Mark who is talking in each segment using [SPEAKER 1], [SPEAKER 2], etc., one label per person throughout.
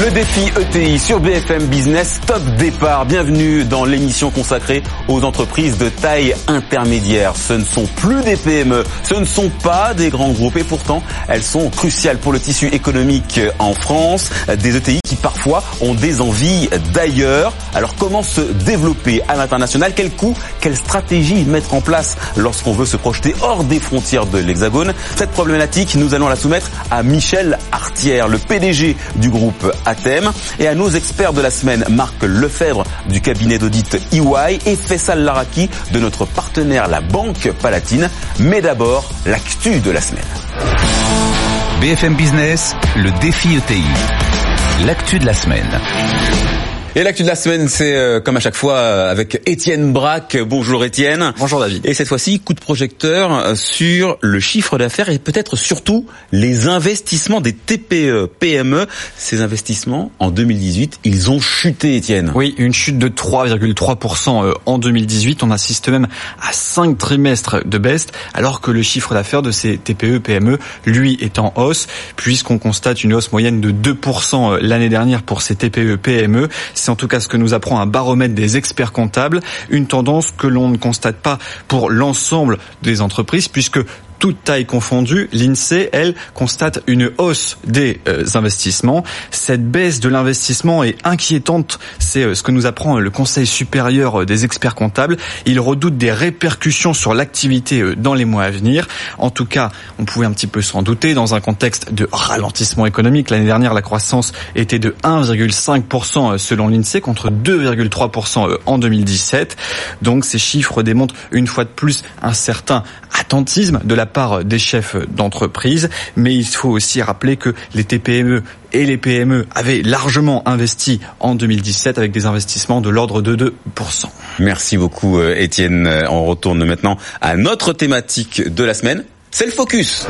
[SPEAKER 1] Le défi ETI sur BFM Business, top départ. Bienvenue dans l'émission consacrée aux entreprises de taille intermédiaire. Ce ne sont plus des PME, ce ne sont pas des grands groupes et pourtant elles sont cruciales pour le tissu économique en France. Des ETI qui parfois ont des envies d'ailleurs. Alors comment se développer à l'international? Quel coût Quelle stratégie mettre en place lorsqu'on veut se projeter hors des frontières de l'Hexagone? Cette problématique, nous allons la soumettre à Michel Artière, le PDG du groupe thème et à nos experts de la semaine, Marc Lefebvre du cabinet d'audit EY et Fessal Laraki de notre partenaire la Banque Palatine. Mais d'abord, l'actu de la semaine.
[SPEAKER 2] BFM Business, le défi ETI. L'actu de la semaine.
[SPEAKER 1] Et l'actu de la semaine, c'est euh, comme à chaque fois euh, avec Étienne Braque. Bonjour Étienne.
[SPEAKER 3] Bonjour David.
[SPEAKER 1] Et cette fois-ci, coup de projecteur euh, sur le chiffre d'affaires et peut-être surtout les investissements des TPE, PME. Ces investissements, en 2018, ils ont chuté, Étienne.
[SPEAKER 3] Oui, une chute de 3,3% en 2018. On assiste même à 5 trimestres de baisse, alors que le chiffre d'affaires de ces TPE, PME, lui, est en hausse, puisqu'on constate une hausse moyenne de 2% l'année dernière pour ces TPE, PME. C'est en tout cas ce que nous apprend un baromètre des experts comptables, une tendance que l'on ne constate pas pour l'ensemble des entreprises puisque toute taille confondue, l'INSEE, elle, constate une hausse des euh, investissements. Cette baisse de l'investissement est inquiétante. C'est euh, ce que nous apprend le Conseil supérieur euh, des experts comptables. Il redoute des répercussions sur l'activité dans les mois à venir. En tout cas, on pouvait un petit peu s'en douter dans un contexte de ralentissement économique. L'année dernière, la croissance était de 1,5% selon l'INSEE contre 2,3% en 2017. Donc ces chiffres démontrent une fois de plus un certain attentisme de la part des chefs d'entreprise, mais il faut aussi rappeler que les TPME et les PME avaient largement investi en 2017 avec des investissements de l'ordre de 2%.
[SPEAKER 1] Merci beaucoup euh, Étienne. Euh, on retourne maintenant à notre thématique de la semaine, c'est le focus.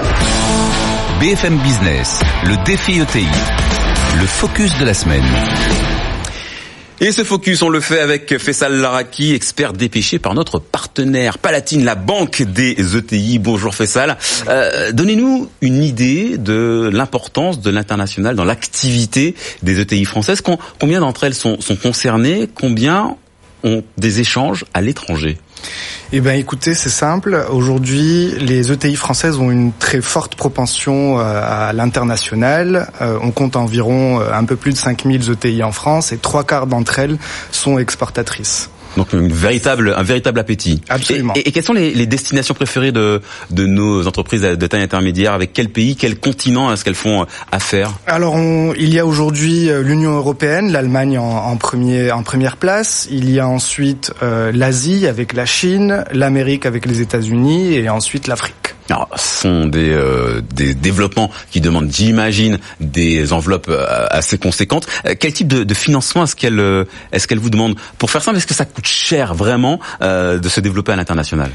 [SPEAKER 2] BFM Business, le défi ETI, le focus de la semaine.
[SPEAKER 1] Et ce focus, on le fait avec Fessal Laraki, expert dépêché par notre partenaire Palatine, la banque des ETI. Bonjour Fessal. Euh, Donnez-nous une idée de l'importance de l'international dans l'activité des ETI françaises. Combien d'entre elles sont, sont concernées? Combien ont des échanges à l'étranger?
[SPEAKER 4] Eh ben, écoutez, c'est simple. Aujourd'hui, les ETI françaises ont une très forte propension euh, à l'international. Euh, on compte environ euh, un peu plus de 5000 ETI en France et trois quarts d'entre elles sont exportatrices.
[SPEAKER 1] Donc une véritable, un véritable appétit.
[SPEAKER 4] Absolument.
[SPEAKER 1] Et, et, quelles sont les, les, destinations préférées de, de nos entreprises de taille intermédiaire? Avec quel pays, quel continent est-ce qu'elles font affaire?
[SPEAKER 4] Alors on, il y a aujourd'hui euh, l'Union européenne, l'Allemagne en, en, premier, en première place. Il y a ensuite euh, l'Asie avec la Chine, l'Amérique avec les États-Unis et ensuite l'Afrique.
[SPEAKER 1] Alors, ce sont des, euh, des développements qui demandent, j'imagine, des enveloppes euh, assez conséquentes. Euh, quel type de, de financement est-ce qu'elle euh, est-ce qu'elle vous demande Pour faire simple, est-ce que ça coûte cher vraiment euh, de se développer à l'international?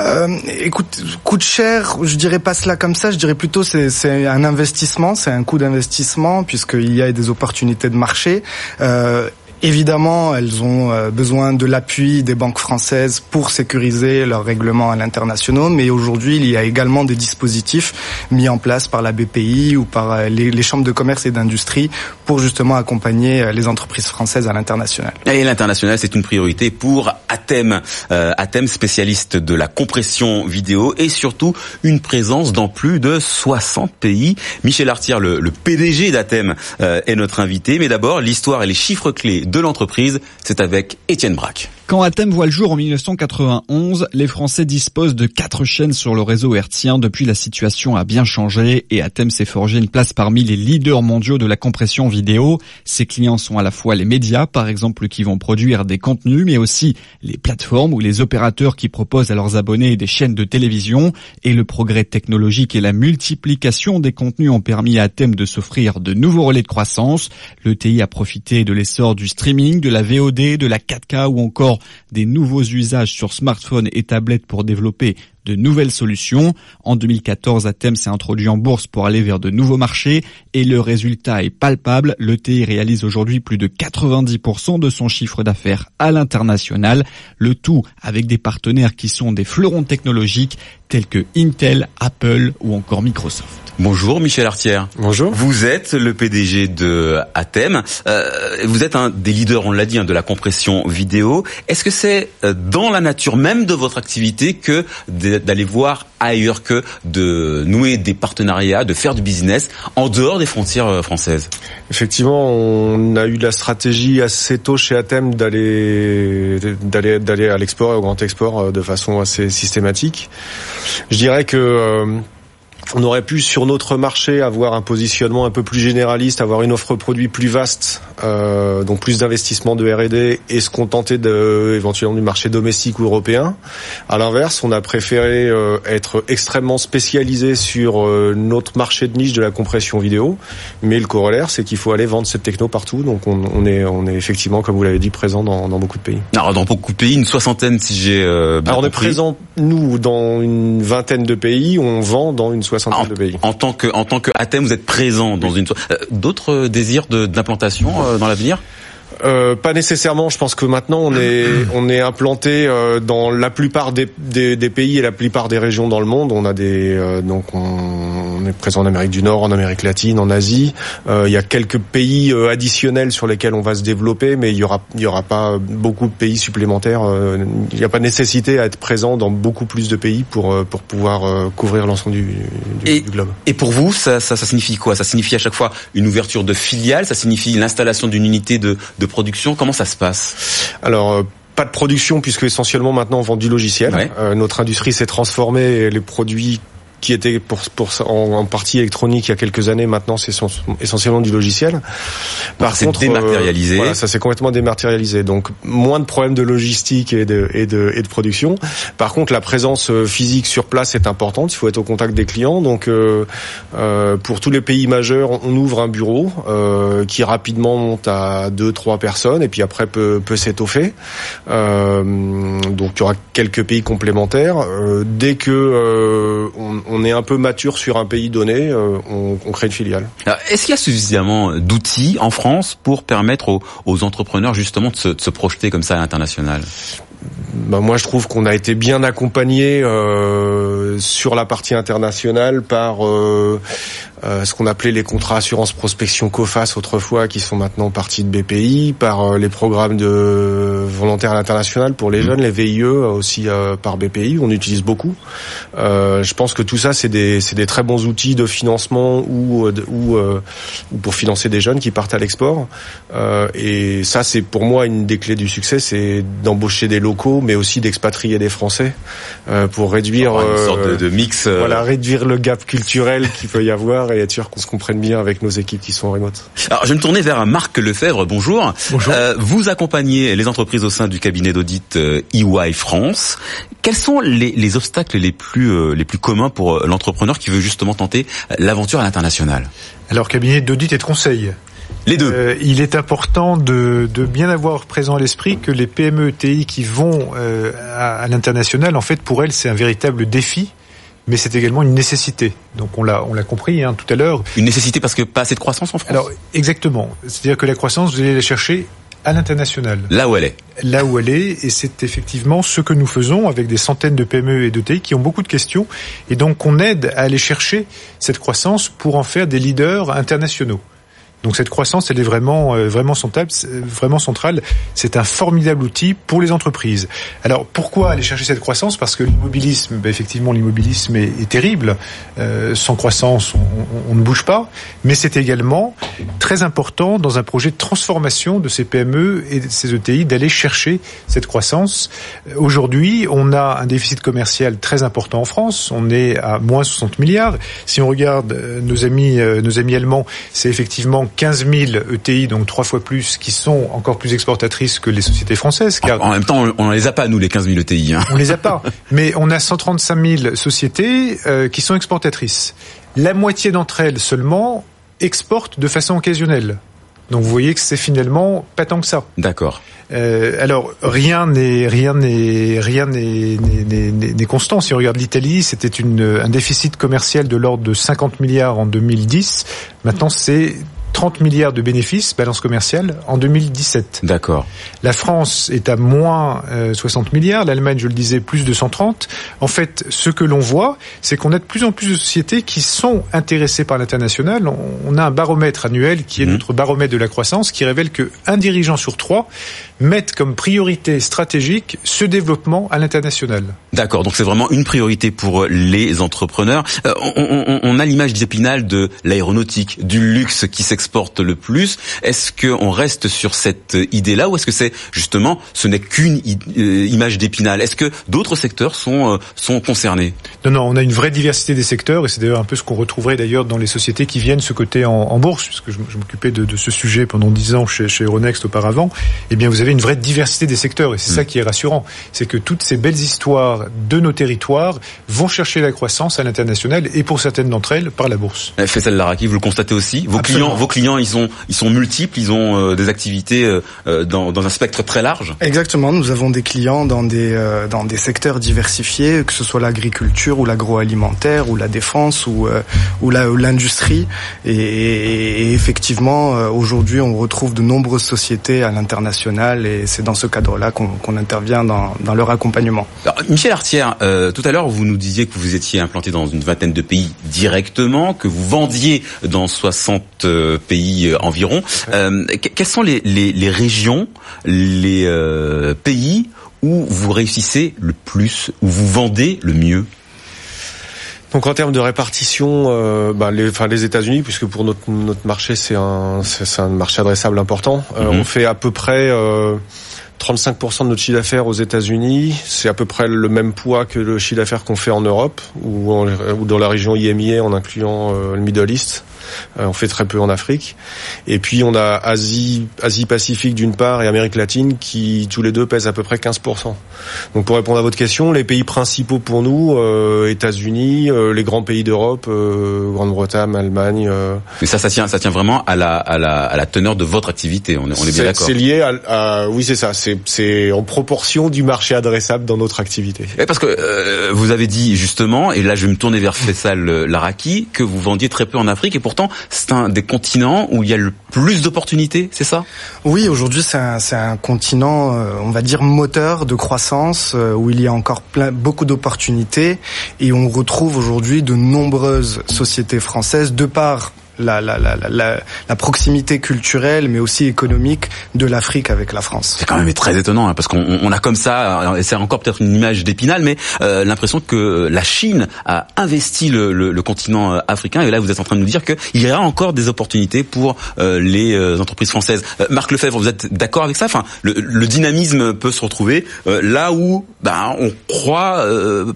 [SPEAKER 4] Euh, écoute, coûte cher, je dirais pas cela comme ça, je dirais plutôt c'est c'est un investissement, c'est un coût d'investissement puisqu'il y a des opportunités de marché. Euh, Évidemment, elles ont euh, besoin de l'appui des banques françaises pour sécuriser leurs règlements à l'international, mais aujourd'hui, il y a également des dispositifs mis en place par la BPI ou par euh, les, chambres de commerce et d'industrie pour justement accompagner euh, les entreprises françaises à l'international.
[SPEAKER 1] Et l'international, c'est une priorité pour Atem, Atem spécialiste de la compression vidéo et surtout une présence dans plus de 60 pays. Michel Artier, le, PDG d'Atem, est notre invité, mais d'abord l'histoire et les chiffres clés de l'entreprise. C'est avec Étienne Braque.
[SPEAKER 5] Quand Atem voit le jour en 1991, les Français disposent de quatre chaînes sur le réseau hertzien. Depuis, la situation a bien changé et Atem s'est forgé une place parmi les leaders mondiaux de la compression vidéo. Ses clients sont à la fois les médias, par exemple, qui vont produire des contenus, mais aussi les plateformes ou les opérateurs qui proposent à leurs abonnés des chaînes de télévision. Et le progrès technologique et la multiplication des contenus ont permis à Atem de s'offrir de nouveaux relais de croissance. Le TI a profité de l'essor du streaming, de la VOD, de la 4K ou encore des nouveaux usages sur smartphones et tablettes pour développer de nouvelles solutions. En 2014, Atem s'est introduit en bourse pour aller vers de nouveaux marchés et le résultat est palpable. L'ETI réalise aujourd'hui plus de 90% de son chiffre d'affaires à l'international, le tout avec des partenaires qui sont des fleurons technologiques tels que Intel, Apple ou encore Microsoft.
[SPEAKER 1] Bonjour Michel Artière.
[SPEAKER 6] Bonjour.
[SPEAKER 1] Vous êtes le PDG de Atem. Euh, vous êtes un des leaders, on l'a dit, hein, de la compression vidéo. Est-ce que c'est euh, dans la nature même de votre activité que d'aller voir ailleurs que de nouer des partenariats, de faire du business en dehors des frontières euh, françaises
[SPEAKER 6] Effectivement, on a eu la stratégie assez tôt chez Atem d'aller d'aller d'aller à l'export et au grand export de façon assez systématique. Je dirais que on aurait pu sur notre marché avoir un positionnement un peu plus généraliste, avoir une offre produit plus vaste, euh, donc plus d'investissement de R&D et se contenter de éventuellement du marché domestique ou européen. À l'inverse, on a préféré euh, être extrêmement spécialisé sur euh, notre marché de niche de la compression vidéo, mais le corollaire, c'est qu'il faut aller vendre cette techno partout. Donc on, on, est on est effectivement, comme vous l'avez dit, présent dans, dans, beaucoup de pays.
[SPEAKER 1] Alors dans beaucoup de pays, une soixantaine si j'ai
[SPEAKER 6] euh, Alors on est présent nous dans une vingtaine de pays, on vend dans une soixantaine
[SPEAKER 1] en,
[SPEAKER 6] de pays.
[SPEAKER 1] En tant que en tant que Athènes, vous êtes présent dans une euh, d'autres désirs d'implantation euh, dans l'avenir?
[SPEAKER 6] Euh, pas nécessairement. Je pense que maintenant on est on est implanté euh, dans la plupart des, des, des, pays et la plupart des régions dans le monde. On a des euh, donc on, est présent en Amérique du Nord, en Amérique latine, en Asie. Euh, il y a quelques pays additionnels sur lesquels on va se développer, mais il y aura il y aura pas beaucoup de pays supplémentaires. il n'y a pas de nécessité à être présent dans beaucoup plus de pays pour pour pouvoir couvrir l'ensemble du, du,
[SPEAKER 1] et,
[SPEAKER 6] du, globe.
[SPEAKER 1] Et pour vous, ça, ça, ça signifie quoi? Ça signifie à chaque fois une ouverture de filiales? Ça signifie l'installation d'une unité de, de production Comment ça se passe?
[SPEAKER 6] Alors euh, pas de production puisque essentiellement maintenant on vend du logiciel.
[SPEAKER 1] Ouais.
[SPEAKER 6] Euh, notre industrie s'est transformée et les produits qui était pour, pour en, en, partie électronique il y a quelques années. Maintenant, c'est essentiellement du logiciel.
[SPEAKER 1] Par contre, dématérialisé.
[SPEAKER 6] Euh, voilà, ça s'est complètement dématérialisé. Donc moins de problèmes de logistique et de, et de, et de production. Par contre, la présence euh, physique sur place est importante. Il faut être au contact des clients. Donc euh, euh, pour tous les pays majeurs, on ouvre un bureau euh, qui rapidement monte à deux, trois personnes et puis après peut, peut s'étoffer. Euh, donc il y aura quelques pays complémentaires. dès que on, on est un peu mature sur un pays donné, euh, on, on, crée une filiale.
[SPEAKER 1] Est-ce qu'il y a suffisamment d'outils en France pour permettre aux, aux entrepreneurs justement de se, de se, projeter comme ça à l'international?
[SPEAKER 6] Ben moi, je trouve qu'on a été bien accompagné euh, sur la partie internationale par euh, euh, ce qu'on appelait les contrats assurance prospection COFAS autrefois, qui sont maintenant partie de BPI, par euh, les programmes de volontaires à l'international pour les mmh. jeunes, les VIE aussi euh, par BPI, on utilise beaucoup. je pense que tout ça, c'est des, des très bons outils de financement ou, ou, ou pour financer des jeunes qui partent à l'export. et ça, c'est pour moi une des clés du succès, c'est d'embaucher des locaux, mais aussi d'expatrier des Français pour réduire
[SPEAKER 1] une sorte de, de mix.
[SPEAKER 6] Voilà, réduire le gap culturel qu'il peut y avoir et être sûr qu'on se comprenne bien avec nos équipes qui sont en remote.
[SPEAKER 1] Alors, je vais me tourner vers Marc Lefebvre. Bonjour.
[SPEAKER 7] Bonjour.
[SPEAKER 1] Euh, vous accompagnez les entreprises au sein du cabinet d'audit euh, EY France. Quels sont les, les obstacles les plus euh, les plus communs pour l'entrepreneur qui veut justement tenter l'aventure à l'international?
[SPEAKER 7] Alors, cabinet d'audit et de conseil.
[SPEAKER 1] Les deux.
[SPEAKER 7] Euh, il est important de, de, bien avoir présent à l'esprit que les PME ETI qui vont euh, à, à l'international, en fait, pour elles, c'est un véritable défi mais c'est également une nécessité. Donc on l'a on l'a compris hein, tout à l'heure.
[SPEAKER 1] Une nécessité parce que pas assez de croissance en France.
[SPEAKER 7] Alors exactement. C'est-à-dire que la croissance, vous allez la chercher à l'international.
[SPEAKER 1] Là où elle est.
[SPEAKER 7] Là où elle est, et c'est effectivement ce que nous faisons avec des centaines de PME et d'ETI qui ont beaucoup de questions, et donc on aide à aller chercher cette croissance pour en faire des leaders internationaux. Donc cette croissance, elle est vraiment euh, vraiment centrale. Vraiment centrale. C'est un formidable outil pour les entreprises. Alors pourquoi aller chercher cette croissance? Parce que l'immobilisme, ben, effectivement, l'immobilisme est, terrible. Euh, sans croissance, on, on, ne bouge pas. Mais c'est également très important dans un projet de transformation de ces PME et de ces ETI d'aller chercher cette croissance. Aujourd'hui, on a un déficit commercial très important en France. On est à moins 60 milliards. Si on regarde euh, nos amis, nos amis allemands, c'est effectivement 15 000 ETI, donc trois fois plus, qui sont encore plus exportatrices que les sociétés françaises.
[SPEAKER 1] Car en même temps, on ne les a pas, nous, les 15 000 ETI. Hein.
[SPEAKER 7] On les a pas. Mais on a 135 000 sociétés euh, qui sont exportatrices. La moitié d'entre elles seulement exportent de façon occasionnelle. Donc vous voyez que c'est finalement pas tant que ça.
[SPEAKER 1] D'accord.
[SPEAKER 7] Euh, alors rien n'est rien n'est rien n'est constant. Si on regarde l'Italie, c'était une un déficit commercial de l'ordre de 50 milliards en 2010. Maintenant, c'est 30 milliards de bénéfices, balance commerciale, en 2017.
[SPEAKER 1] D'accord.
[SPEAKER 7] La France est à moins 60 euh, milliards, l'Allemagne, je le disais, plus de 130. En fait, ce que l'on voit, c'est qu'on a de plus en plus de sociétés qui sont intéressées par l'international. On a un baromètre annuel qui est mmh. notre baromètre de la croissance, qui révèle que un dirigeant sur trois mettent comme priorité stratégique ce développement à l'international.
[SPEAKER 1] D'accord, donc c'est vraiment une priorité pour les entrepreneurs. Euh, on, on, on, a l'image d'Épinal de l'aéronautique, du luxe qui s'exporte le plus. Est-ce qu'on reste sur cette idée-là ou est-ce que c'est justement, ce n'est qu'une euh, image d'Épinal? Est-ce que d'autres secteurs sont, euh, sont concernés?
[SPEAKER 7] Non, non, on a une vraie diversité des secteurs et c'est d'ailleurs un peu ce qu'on retrouverait d'ailleurs dans les sociétés qui viennent se coter en, en bourse, puisque je, je m'occupais de, de, ce sujet pendant dix ans chez, chez Euronext auparavant. Eh bien, vous avez une vraie diversité des secteurs et c'est ça mm. qui est rassurant. C'est que toutes ces belles histoires de nos territoires vont chercher la croissance à l'international et pour certaines d'entre elles par la bourse.
[SPEAKER 1] Eh, Faisal Laraki, vous le constatez aussi. Vos clients, vos clients, ils sont, ils sont multiples, ils ont euh, des activités euh, euh, dans, dans, un spectre très large.
[SPEAKER 4] Exactement. Nous avons des clients dans des euh, dans des secteurs diversifiés, que ce soit l'agriculture ou l'agroalimentaire ou la défense ou ou l'industrie. Et, et, et, effectivement, aujourd'hui, on retrouve de nombreuses sociétés à l'international et c'est dans ce cadre-là qu'on intervient dans, dans, leur accompagnement.
[SPEAKER 1] Alors, Michel Artière, euh, tout à l'heure, vous nous disiez que vous étiez implanté dans une vingtaine de pays directement, que vous vendiez dans 60 euh, pays euh, environ. Euh, quelles sont les, les, les régions, les euh, pays où vous réussissez le plus, où vous vendez le mieux?
[SPEAKER 6] Donc en termes de répartition, euh, bah, les, enfin les États-Unis, puisque pour notre notre marché c'est un c'est un marché adressable important, euh, mhm. on fait à peu près euh, 35% de notre chiffre d'affaires aux États-Unis, c'est à peu près le même poids que le chiffre d'affaires qu'on fait en Europe ou, ou, dans la région IMIA en incluant euh, le Middle East. Euh, on fait très peu en Afrique. Et puis on a Asie, Asie Pacifique d'une part et Amérique latine qui tous les deux pèsent à peu près 15%. Donc pour répondre à votre question, les pays principaux pour nous, euh, États-Unis, euh, les grands pays d'Europe, euh, Grande-Bretagne, Allemagne. Euh.
[SPEAKER 1] Mais ça, ça tient, ça tient vraiment à la, à la, à la teneur de votre activité. On est, on est bien d'accord.
[SPEAKER 6] C'est lié à, à, oui, c'est ça. C'est, c'est en proportion du marché adressable dans notre activité.
[SPEAKER 1] Et parce que vous avez dit justement, et là je vais me tourner vers Fessal Laraki, que vous vendiez très peu en Afrique et pourtant c'est un des continents où il y a le plus d'opportunités, c'est ça?
[SPEAKER 4] Oui, aujourd'hui, c'est un, continent, euh, on va dire, moteur de croissance, euh, où il y a encore plein, beaucoup d'opportunités, et on retrouve aujourd'hui de nombreuses sociétés françaises, de par la, la, la, la, la proximité culturelle, mais aussi économique de l'Afrique avec la France.
[SPEAKER 1] C'est quand même très étonnant, hein, parce qu'on on a comme ça, et c'est encore peut-être une image d'épinal, mais euh, l'impression que la Chine a investi le, le, le, continent euh, africain, et là vous êtes en train de nous dire qu'il y aura encore des opportunités pour euh, les euh, entreprises françaises. Euh, Marc Lefebvre, vous êtes d'accord avec ça? Enfin, le, le, dynamisme peut se retrouver là où ben, on croit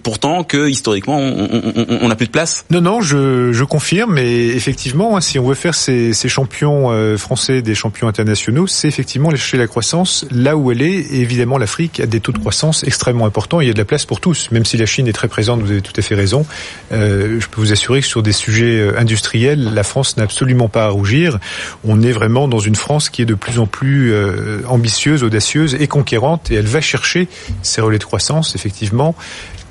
[SPEAKER 1] pourtant que historiquement on n'a plus de place
[SPEAKER 7] Non, non, je, je confirme, mais effectivement, Hein, si on veut faire ces, ces champions euh, français des champions internationaux, c'est effectivement chercher la croissance là où elle est. Et évidemment, l'Afrique a des taux de croissance extrêmement importants. il y a de la place pour tous, même si la Chine est très présente. Vous avez tout à fait raison. Euh, je peux vous assurer que sur des sujets euh, industriels, la France n'a absolument pas à rougir. On est vraiment dans une France qui est de plus en plus ambitieuse, audacieuse et conquérante, et elle va chercher ces relais de croissance, effectivement,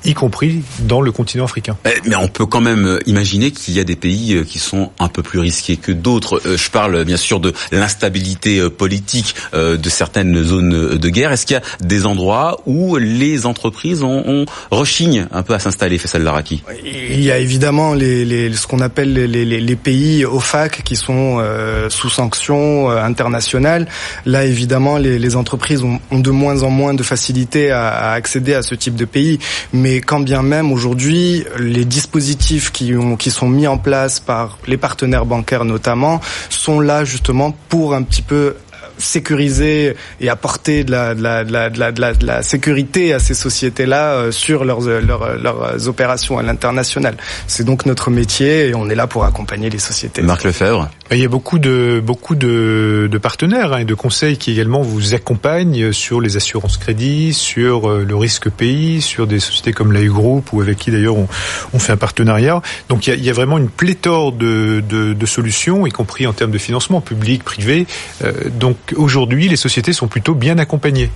[SPEAKER 7] y compris dans le continent africain.
[SPEAKER 1] Eh, mais on peut quand même euh, imaginer qu'il y a des pays euh, qui sont un peu plus risqués que d'autres. Euh, je parle bien sûr de l'instabilité politique de certaines zones de guerre. Est-ce qu'il y a des endroits où les entreprises ont, ont rechignent un peu à s'installer, Faisal Laraki
[SPEAKER 4] Il y a évidemment les, les, ce qu'on appelle les, les, les, pays OFAC qui sont euh, sous sanctions euh, internationales. Là, évidemment, les, les entreprises ont, ont, de moins en moins de facilité à, à accéder à ce type de pays. Mais et quand bien même aujourd'hui, les dispositifs qui, ont, qui sont mis en place par les partenaires bancaires notamment sont là justement pour un petit peu sécuriser et apporter de la, de la, de la, de la, de la sécurité à ces sociétés-là euh, sur leurs, leurs, leurs opérations à l'international. C'est donc notre métier et on est là pour accompagner les sociétés.
[SPEAKER 1] Marc Lefebvre
[SPEAKER 7] Il y a beaucoup de beaucoup de, partenaires hein, et de conseils qui également vous accompagnent sur les assurances crédit, sur euh, le risque pays, sur des sociétés comme la Group ou avec qui d'ailleurs on, on, fait un partenariat. Donc il y a, vraiment une pléthore de, solutions, y compris en termes de financement public, privé. Euh, donc aujourd'hui, les sociétés sont plutôt bien accompagnées.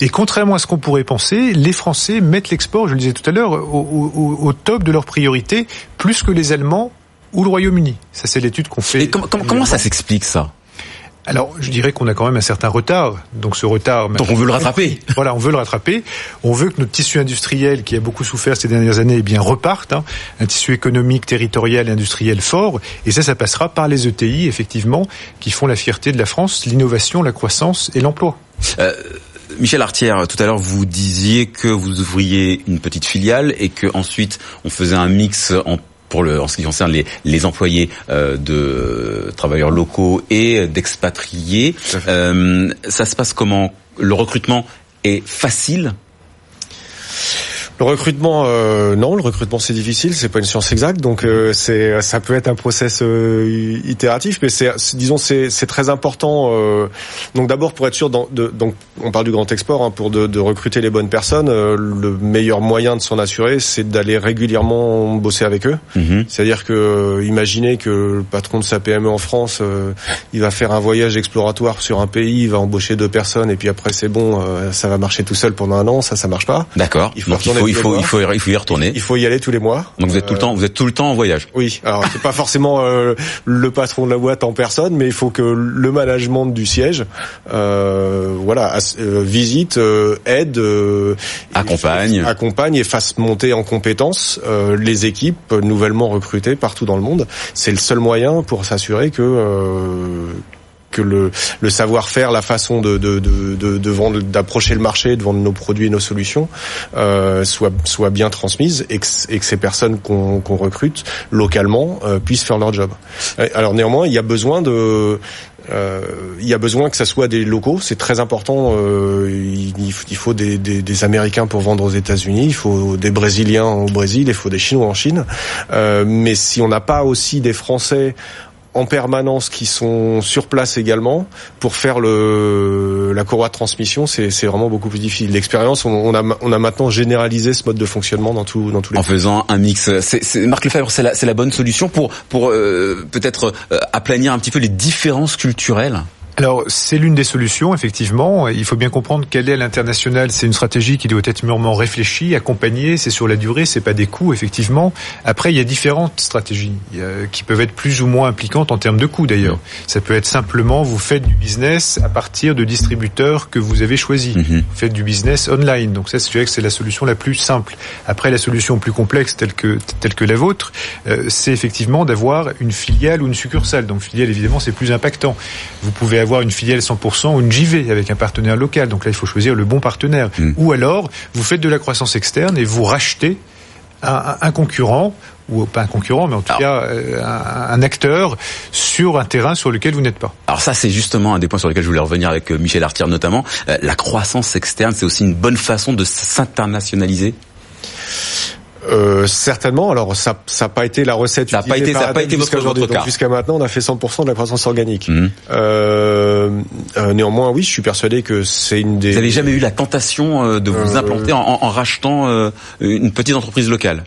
[SPEAKER 7] Et contrairement à ce qu'on pourrait penser, les Français mettent l'export, je le disais tout à l'heure, au, au, au top de leur priorité, plus que les Allemands ou le Royaume-Uni. Ça, c'est l'étude qu'on fait.
[SPEAKER 1] Et comment, comment ça s'explique ça
[SPEAKER 7] alors, je dirais qu'on a quand même un certain retard. Donc, ce retard.
[SPEAKER 1] Donc, on veut le rattraper.
[SPEAKER 7] Voilà, on veut le rattraper. On veut que notre tissu industriel, qui a beaucoup souffert ces dernières années, eh bien reparte. Hein. Un tissu économique, territorial et industriel fort. Et ça, ça passera par les ETI, effectivement, qui font la fierté de la France, l'innovation, la croissance et l'emploi.
[SPEAKER 1] Euh... Michel Artière, tout à l'heure, vous disiez que vous ouvriez une petite filiale et que ensuite on faisait un mix en pour le, en ce qui concerne les, les employés euh, de travailleurs locaux et d'expatriés. Euh, ça se passe comment? Le recrutement est facile?
[SPEAKER 6] Le recrutement, euh, non, le recrutement c'est difficile, c'est pas une science exacte, donc euh, c'est ça peut être un process euh, itératif, mais c'est disons c'est c'est très important. Euh, donc d'abord pour être sûr, dans, de, donc on parle du grand export, hein, pour de, de, recruter les bonnes personnes, euh, le meilleur moyen de s'en assurer, c'est d'aller régulièrement bosser avec eux.
[SPEAKER 1] Mm-hmm.
[SPEAKER 6] C'est-à-dire que imaginez que le patron de sa PME en France, il va faire un voyage exploratoire sur un pays, il va embaucher deux personnes et puis après c'est bon, ça va marcher tout seul pendant un an, ça ça marche pas.
[SPEAKER 1] D'accord. Il faut il faut, il faut, il faut y retourner.
[SPEAKER 6] Il faut y aller tous les mois.
[SPEAKER 1] Donc vous êtes tout le temps, vous êtes tout le temps en voyage.
[SPEAKER 6] Oui. Alors c'est pas forcément euh, le patron de la boîte en personne, mais il faut que le management du siège, euh, voilà, euh, visite, euh, aide, euh,
[SPEAKER 1] accompagne,
[SPEAKER 6] accompagne et fasse monter en compétences les équipes nouvellement recrutées partout dans le monde. C'est le seul moyen pour s'assurer que que le, le savoir-faire, la façon de, de, de, de vendre, d'approcher le marché, de vendre nos produits et nos solutions, euh, soit, soit bien transmise et que, et que ces personnes qu'on qu'on recrute localement euh, puissent faire leur job. Alors néanmoins, il y a besoin de euh, il y a besoin que ça soit des locaux, c'est très important. Euh, il, il, faut des, des, des, Américains pour vendre aux États-Unis, il faut des Brésiliens au Brésil, il faut des Chinois en Chine. Euh, mais si on n'a pas aussi des Français en permanence qui sont sur place également. Pour faire la courroie de transmission c'est vraiment beaucoup plus difficile. L'expérience on, a maintenant généralisé ce mode de fonctionnement dans tout dans tous les
[SPEAKER 1] en faisant un mix. C'est Marc Lefebvre c'est la bonne solution pour pour euh, peut-être euh, aplanir un petit peu les différences culturelles?
[SPEAKER 7] Alors, c'est l'une des solutions, effectivement. Il faut bien comprendre qu'elle est à l'international. C'est une stratégie qui doit être mûrement réfléchie, accompagnée. C'est sur la durée, c'est pas des coûts, effectivement. Après, il y a différentes stratégies qui peuvent être plus ou moins impliquantes en termes de coûts, d'ailleurs. Ça peut être simplement, vous faites du business à partir de distributeurs que vous avez choisis.
[SPEAKER 1] Mm -hmm.
[SPEAKER 7] Vous faites du business online. Donc ça, c'est c'est la solution la plus simple. Après, la solution plus complexe, telle que, telle que la vôtre, euh, c'est effectivement d'avoir une filiale ou une succursale. Donc filiale, évidemment, c'est plus impactant. Vous pouvez avoir une filiale 100% ou une JV avec un partenaire local. Donc là, il faut choisir le bon partenaire.
[SPEAKER 1] Mmh.
[SPEAKER 7] Ou alors, vous faites de la croissance externe et vous rachetez un, un concurrent ou pas un concurrent, mais en tout
[SPEAKER 1] Alors,
[SPEAKER 7] cas euh, un, un, acteur sur un terrain sur lequel vous n'êtes pas.
[SPEAKER 1] Alors ça, c'est justement un des points sur lesquels je voulais revenir avec Michel Artier notamment. Euh, la croissance externe, c'est aussi une bonne façon de s'internationaliser?
[SPEAKER 6] Euh, certainement. Alors ça, ça n'a pas été la recette.
[SPEAKER 1] Ça n'a pas été, ça pas été votre cas.
[SPEAKER 6] Jusqu'à maintenant, on a fait 100% de la croissance organique.
[SPEAKER 1] Mmh.
[SPEAKER 6] Euh, euh, néanmoins, oui, je suis persuadé que c'est une des.
[SPEAKER 1] Vous n'avez jamais eu la tentation de vous implanter en, en rachetant une petite entreprise locale?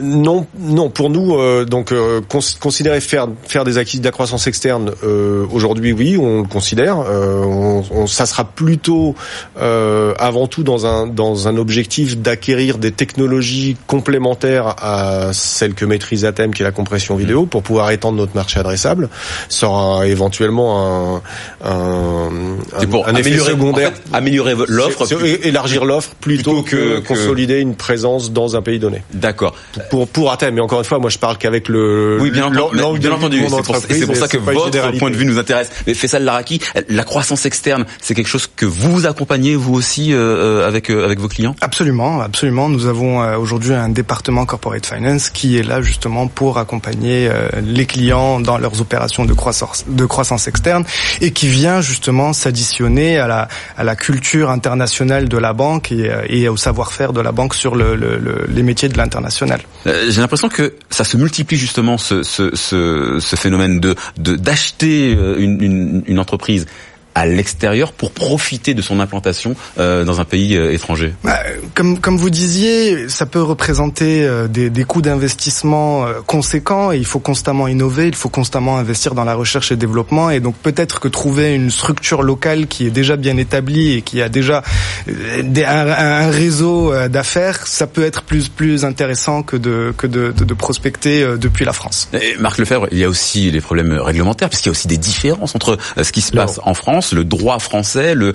[SPEAKER 6] Non, non. Pour nous, euh, donc euh, cons considérer faire faire des acquis de la croissance externe euh, aujourd'hui, oui, on le considère. On, on, ça sera plutôt avant tout dans un dans un objectif d'acquérir des technologies complémentaires à celles que maîtrise Atem, qui est la compression vidéo, pour pouvoir étendre notre marché adressable. Ça aura éventuellement un un,
[SPEAKER 1] un, pour
[SPEAKER 6] un
[SPEAKER 1] améliorer,
[SPEAKER 6] secondaire,
[SPEAKER 1] en fait, améliorer l'offre,
[SPEAKER 6] élargir l'offre plutôt, plutôt, que, que consolider une présence dans un pays donné.
[SPEAKER 1] D'accord
[SPEAKER 6] pour pour Athènes. Mais encore une fois, moi je parle qu'avec le
[SPEAKER 1] oui bien, entendu, bien entendu. C'est pour, pour, ça que votre point de vue nous intéresse. Mais Faisal Laraki, la croissance externe, c'est quelque chose que vous accompagnez vous aussi euh, avec euh, avec vos clients?
[SPEAKER 4] Absolument, absolument. Nous avons euh, aujourd'hui un département corporate finance qui est là justement pour accompagner euh, les clients dans leurs opérations de croissance de croissance externe et qui vient justement s'additionner à la à la culture internationale de la banque et, et au savoir-faire de la banque sur le, le, le, les métiers de l'international.
[SPEAKER 1] Euh, J'ai l'impression que ça se multiplie justement ce, ce, ce, phénomène de d'acheter euh, une entreprise à l'extérieur pour profiter de son implantation euh, dans un pays euh, étranger.
[SPEAKER 4] Bah, comme, comme vous disiez, ça peut représenter euh, des, des coûts d'investissement euh, conséquents et il faut constamment innover, il faut constamment investir dans la recherche et développement et donc peut-être que trouver une structure locale qui est déjà bien établie et qui a déjà euh, des- un, un réseau euh, d'affaires, ça peut être plus plus intéressant que de que de, de, de prospecter euh, depuis la France.
[SPEAKER 1] Et Marc Lefebvre, il y a aussi les problèmes réglementaires, puisqu'il y a aussi des différences entre euh, ce qui se passe en France, le droit français, le,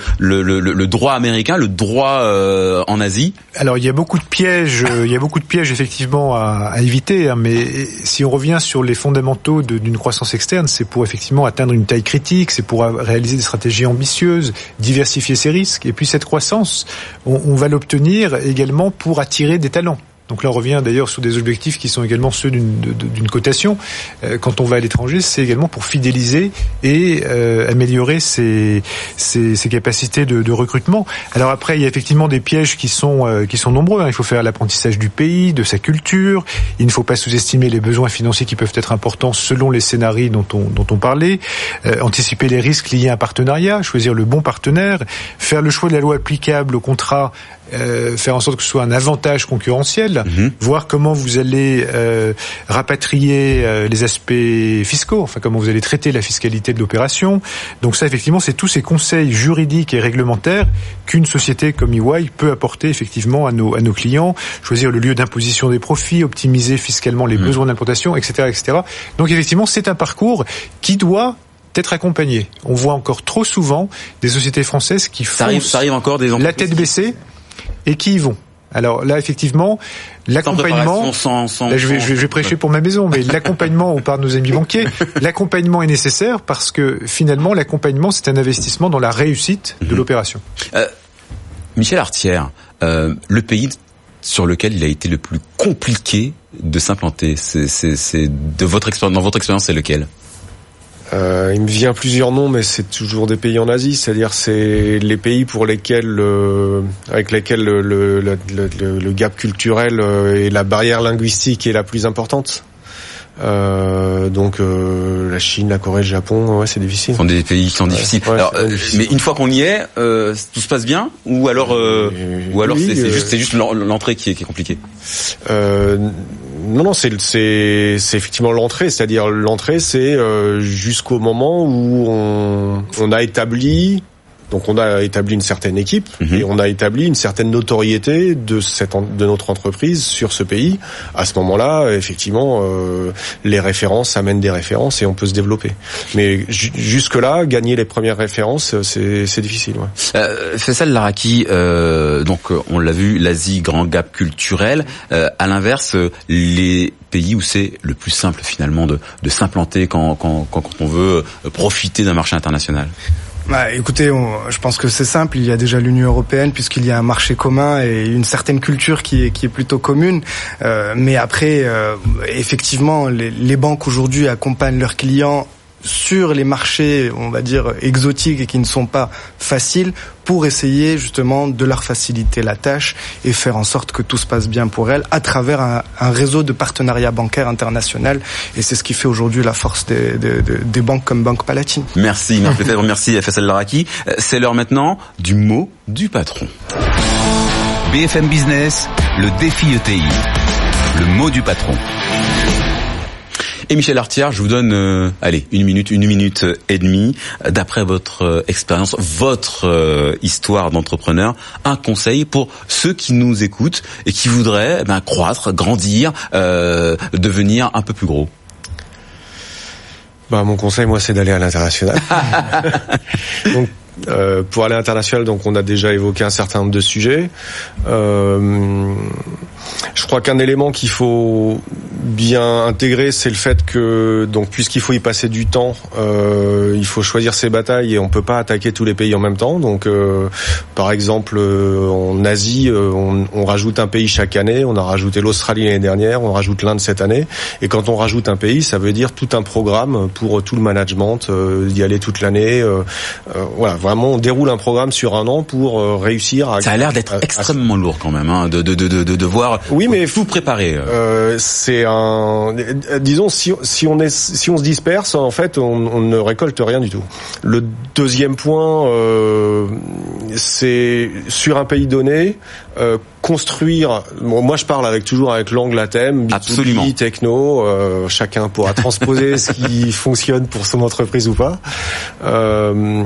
[SPEAKER 1] droit américain, le droit euh, en Asie.
[SPEAKER 7] Alors il y a beaucoup de pièges, euh, il y a beaucoup de pièges effectivement à, éviter, hein, mais si on revient sur les fondamentaux d'une croissance externe, c'est pour effectivement atteindre une taille critique, c'est pour a- réaliser des stratégies ambitieuses, diversifier ses risques, et puis cette croissance, on va l'obtenir également pour attirer des talents. Donc là, on revient d'ailleurs sur des objectifs qui sont également ceux d'une cotation. Euh, quand on va à l'étranger, c'est également pour fidéliser et euh, améliorer ses, ses, capacités de, recrutement. Alors après, il y a effectivement des pièges qui sont euh, qui sont nombreux. hein. Il faut faire l'apprentissage du pays, de sa culture. Il ne faut pas sous-estimer les besoins financiers qui peuvent être importants selon les scénarios dont on dont on parlait. Anticiper les risques liés à un partenariat, choisir le bon partenaire, faire le choix de la loi applicable au contrat faire en sorte que ce soit un avantage concurrentiel, voir comment vous allez euh, rapatrier euh, les aspects fiscaux, enfin comment vous allez traiter la fiscalité de l'opération. Donc ça, effectivement, c'est tous ces conseils juridiques et réglementaires qu'une société comme EY peut apporter effectivement à nos, à nos clients, choisir le lieu d'imposition des profits, optimiser fiscalement les besoins d'implantation, etc., etc. Donc effectivement, c'est un parcours qui doit être accompagné. On voit encore trop souvent des sociétés françaises qui
[SPEAKER 1] des
[SPEAKER 7] la tête baissée et qui y vont. Alors là, effectivement, l'accompagnement.
[SPEAKER 1] préparation, sans, sans,
[SPEAKER 7] Là, je vais, je prêcher pour ma maison, mais l'accompagnement, on parle de nos amis banquiers, l'accompagnement est nécessaire parce que finalement, l'accompagnement, c'est un investissement dans la réussite de l'opération.
[SPEAKER 1] Michel Artière, euh, le pays sur lequel il a été le plus compliqué de s'implanter, c'est, c'est, c'est de votre expérience, dans votre expérience, c'est lequel?
[SPEAKER 6] Euh, il me vient plusieurs noms, mais c'est toujours des pays en Asie. C'est-à-dire, c'est les pays pour lesquels, euh, avec lesquels le, le, le, le- gap culturel euh, et la barrière linguistique est la plus importante. Euh, donc, euh, la Chine, la Corée, le Japon, ouais, c'est difficile.
[SPEAKER 1] Ce sont des pays qui sont difficiles.
[SPEAKER 6] ouais,
[SPEAKER 1] alors,
[SPEAKER 6] c'est
[SPEAKER 1] euh,
[SPEAKER 6] difficile.
[SPEAKER 1] mais une fois qu'on y est, euh, tout se passe bien ou alors, ou alors
[SPEAKER 6] oui,
[SPEAKER 1] c'est, juste, l'entrée qui est, qui est compliquée?
[SPEAKER 6] Non, non, c'est c'est c'est effectivement l'entrée, c'est-à-dire l'entrée, c'est euh, jusqu'au moment où on on a établi donc on a établi une certaine équipe
[SPEAKER 1] Mhm.
[SPEAKER 6] et on a établi une certaine notoriété de cette de notre entreprise sur ce pays. À ce moment-là, effectivement, euh, les références amènent des références et on peut se développer. Mais ju- jusque-là, gagner les premières références, c'est c'est difficile. Ouais.
[SPEAKER 1] Euh, Faisal Laraki, euh, donc on l'a vu, l'Asie grand gap culturel. Euh, à l'inverse, les pays où c'est le plus simple finalement de, de s'implanter quand, quand, quand, quand on veut euh, profiter d'un marché international?
[SPEAKER 4] Bah, écoutez, je pense que c'est simple. Il y a déjà l'Union européenne puisqu'il y a un marché commun et une certaine culture qui est plutôt commune. Euh, mais après, euh, effectivement, les banques aujourd'hui accompagnent leurs clients sur les marchés, on va dire exotiques et qui ne sont pas faciles, pour essayer justement de leur faciliter la tâche et faire en sorte que tout se passe bien pour elles à travers un, un réseau de partenariat bancaire international. Et c'est ce qui fait aujourd'hui la force des, des- des- des banques comme Banque Palatine.
[SPEAKER 1] Merci merci Faisal Laraki. Euh, C'est l'heure maintenant du mot du patron.
[SPEAKER 2] BFM Business, le défi ETI. Le mot du patron.
[SPEAKER 1] Et Michel Artière, je vous donne, euh, allez, une minute, une minute et demie, d'après votre euh, expérience, votre euh, histoire d'entrepreneur, un conseil pour ceux qui nous écoutent et qui voudraient eh ben, croître, grandir, euh, devenir un peu plus gros.
[SPEAKER 6] Bah, mon conseil, moi, c'est d'aller à l'international. donc, euh, pour aller à l'international, donc on a déjà évoqué un certain nombre de sujets. Euh, je crois qu'un élément qu'il faut bien intégrer, c'est le fait que, donc, puisqu'il faut y passer du temps, euh, il faut choisir ses batailles et on peut pas attaquer tous les pays en même temps. Donc, euh, par exemple, euh, en Asie, euh, on, on rajoute un pays chaque année. On a rajouté l'Australie l'année dernière, on rajoute l'Inde cette année. Et quand on rajoute un pays, ça veut dire tout un programme pour tout le management, euh, d'y aller toute l'année. euh, voilà, vraiment, on déroule un programme sur un an pour réussir à.
[SPEAKER 1] Ça a l'air d'être
[SPEAKER 6] à-
[SPEAKER 1] extrêmement lourd quand même, hein, de, de, de, de, de devoir
[SPEAKER 6] oui, mais
[SPEAKER 1] tout préparé.
[SPEAKER 6] Euh, c'est un, disons, si, si on est, si on se disperse, en fait, on, on ne récolte rien du tout. Le deuxième point, euh, c'est sur un pays donné, euh, construire. Bon, moi, je parle avec toujours avec l'angle à thème,
[SPEAKER 1] Absolument.
[SPEAKER 6] B2B, techno. Euh, chacun pourra transposer ce qui fonctionne pour son entreprise ou pas. Euh,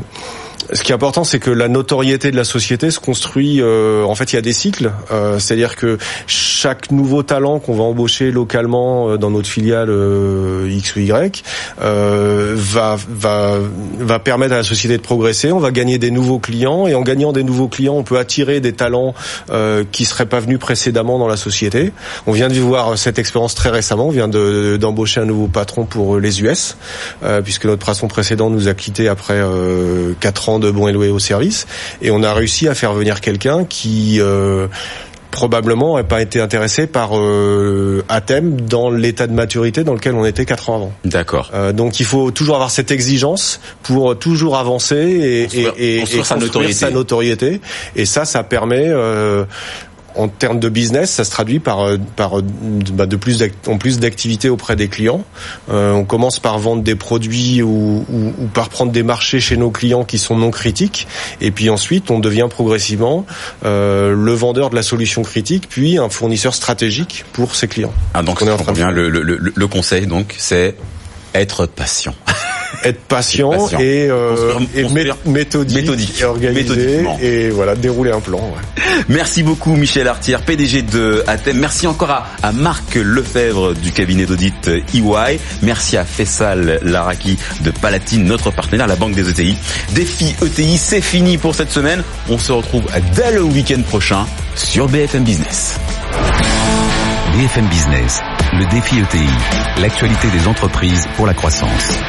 [SPEAKER 6] ce qui est important, c'est que la notoriété de la société se construit. Euh, en fait, il y a des cycles. Euh, C'est-à-dire que chaque nouveau talent qu'on va embaucher localement euh, dans notre filiale euh, X ou Y euh, va va va permettre à la société de progresser. On va gagner des nouveaux clients et en gagnant des nouveaux clients, on peut attirer des talents euh, qui seraient pas venus précédemment dans la société. On vient de vivre cette expérience très récemment. On vient de- d'embaucher un nouveau patron pour les US, puisque notre patron précédent nous a quittés après quatre ans de bons et loués au service, et on a réussi à faire venir quelqu'un qui euh, probablement n'aurait pas été intéressé par euh, Athème dans l'état de maturité dans lequel on était quatre ans avant.
[SPEAKER 1] D'accord.
[SPEAKER 6] Euh, donc il faut toujours avoir cette exigence pour toujours avancer et,
[SPEAKER 1] Construire-
[SPEAKER 6] et- et-
[SPEAKER 1] construire
[SPEAKER 6] et
[SPEAKER 1] sa notoriété.
[SPEAKER 6] sa notoriété. Et ça, ça permet euh, en termes de business, ça se traduit par euh, par euh, bah, de plus en plus d'activités auprès des clients. Euh, on commence par vendre des produits ou, ou, ou par prendre des marchés chez nos clients qui sont non critiques, et puis ensuite on devient progressivement euh, le vendeur de la solution critique, puis un fournisseur stratégique pour ses clients.
[SPEAKER 1] Ah, donc
[SPEAKER 6] On est en train de
[SPEAKER 1] bien. Le, le, le, le conseil, donc, c'est être patient.
[SPEAKER 6] être patient,
[SPEAKER 1] Patient.
[SPEAKER 6] et, euh, et mé- méthodique,
[SPEAKER 1] méthodique.
[SPEAKER 6] et organisé
[SPEAKER 1] Méthodiquement.
[SPEAKER 6] et voilà dérouler un plan. ouais.
[SPEAKER 1] Merci beaucoup Michel Artière, PDG de Athème. Merci encore à, à Marc Lefebvre du cabinet d'audit EY. Merci à Fessal Laraki de Palatine, notre partenaire, la banque des ETI. Défi ETI, c'est fini pour cette semaine. On se retrouve dès le week-end prochain sur BFM Business.
[SPEAKER 2] BFM Business, le défi ETI, l'actualité des entreprises pour la croissance.